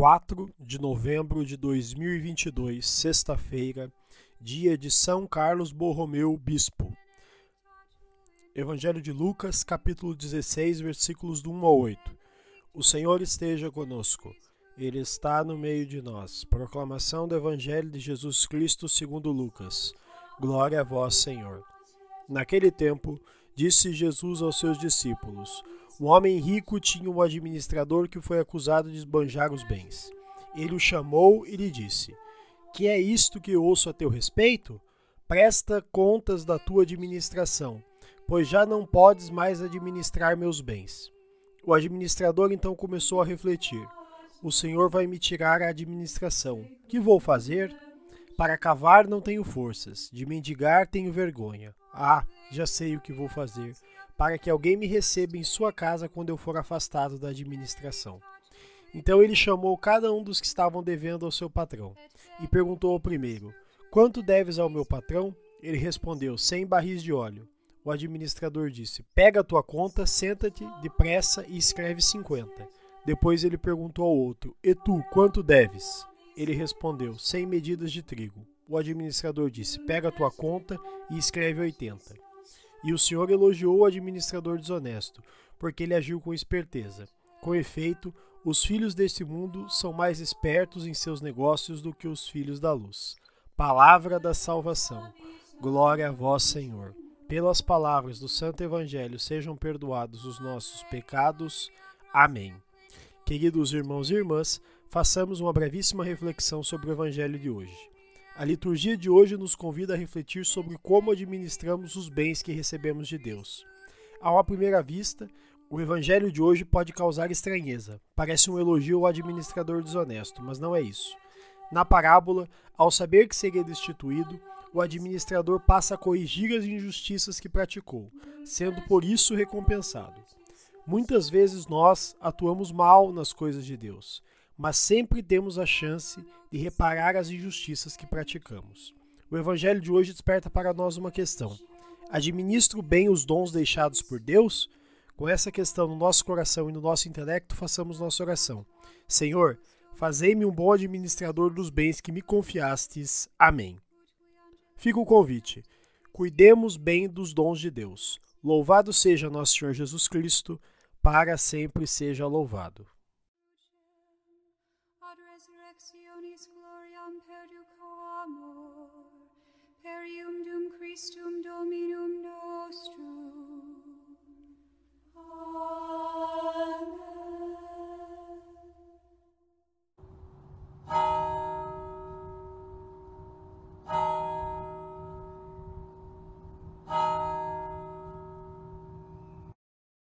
4 de novembro de 2022, sexta-feira, dia de São Carlos Borromeu, bispo. Evangelho de Lucas, capítulo 16, versículos do 1 ao 8. O Senhor esteja conosco. Ele está no meio de nós. Proclamação do Evangelho de Jesus Cristo segundo Lucas. Glória a vós, Senhor. Naquele tempo, disse Jesus aos seus discípulos: Um homem rico tinha um administrador que foi acusado de esbanjar os bens. Ele o chamou e lhe disse: Que é isto que ouço a teu respeito? Presta contas da tua administração pois já não podes mais administrar meus bens. O administrador então começou a refletir: O Senhor vai me tirar a administração. Que vou fazer? Para cavar não tenho forças, de mendigar tenho vergonha. Ah, já sei o que vou fazer, para que alguém me receba em sua casa quando eu for afastado da administração. Então ele chamou cada um dos que estavam devendo ao seu patrão e perguntou ao primeiro: Quanto deves ao meu patrão? Ele respondeu: Cem barris de óleo. O administrador disse: Pega a tua conta, senta-te depressa e escreve 50. Depois ele perguntou ao outro: E tu, quanto deves? Ele respondeu: 100 medidas de trigo. O administrador disse: Pega a tua conta e escreve 80. E o senhor elogiou o administrador desonesto, porque ele agiu com esperteza. Com efeito, os filhos deste mundo são mais espertos em seus negócios do que os filhos da luz. Palavra da salvação. Glória a vós, Senhor pelas palavras do Santo Evangelho sejam perdoados os nossos pecados. Amém. Queridos irmãos e irmãs, façamos uma brevíssima reflexão sobre o Evangelho de hoje. A liturgia de hoje nos convida a refletir sobre como administramos os bens que recebemos de Deus. A uma primeira vista, o Evangelho de hoje pode causar estranheza. Parece um elogio ao administrador desonesto, mas não é isso. Na parábola, ao saber que seria destituído, o administrador passa a corrigir as injustiças que praticou, sendo por isso recompensado. Muitas vezes nós atuamos mal nas coisas de Deus, mas sempre temos a chance de reparar as injustiças que praticamos. O Evangelho de hoje desperta para nós uma questão: administro bem os dons deixados por Deus? Com essa questão no nosso coração e no nosso intelecto, façamos nossa oração. Senhor, fazei-me um bom administrador dos bens que me confiastes. Amém. Fica o convite. Cuidemos bem dos dons de Deus. Louvado seja nosso Senhor Jesus Cristo, para sempre seja louvado. ad resurrectionis gloriam perduco amor, perium dum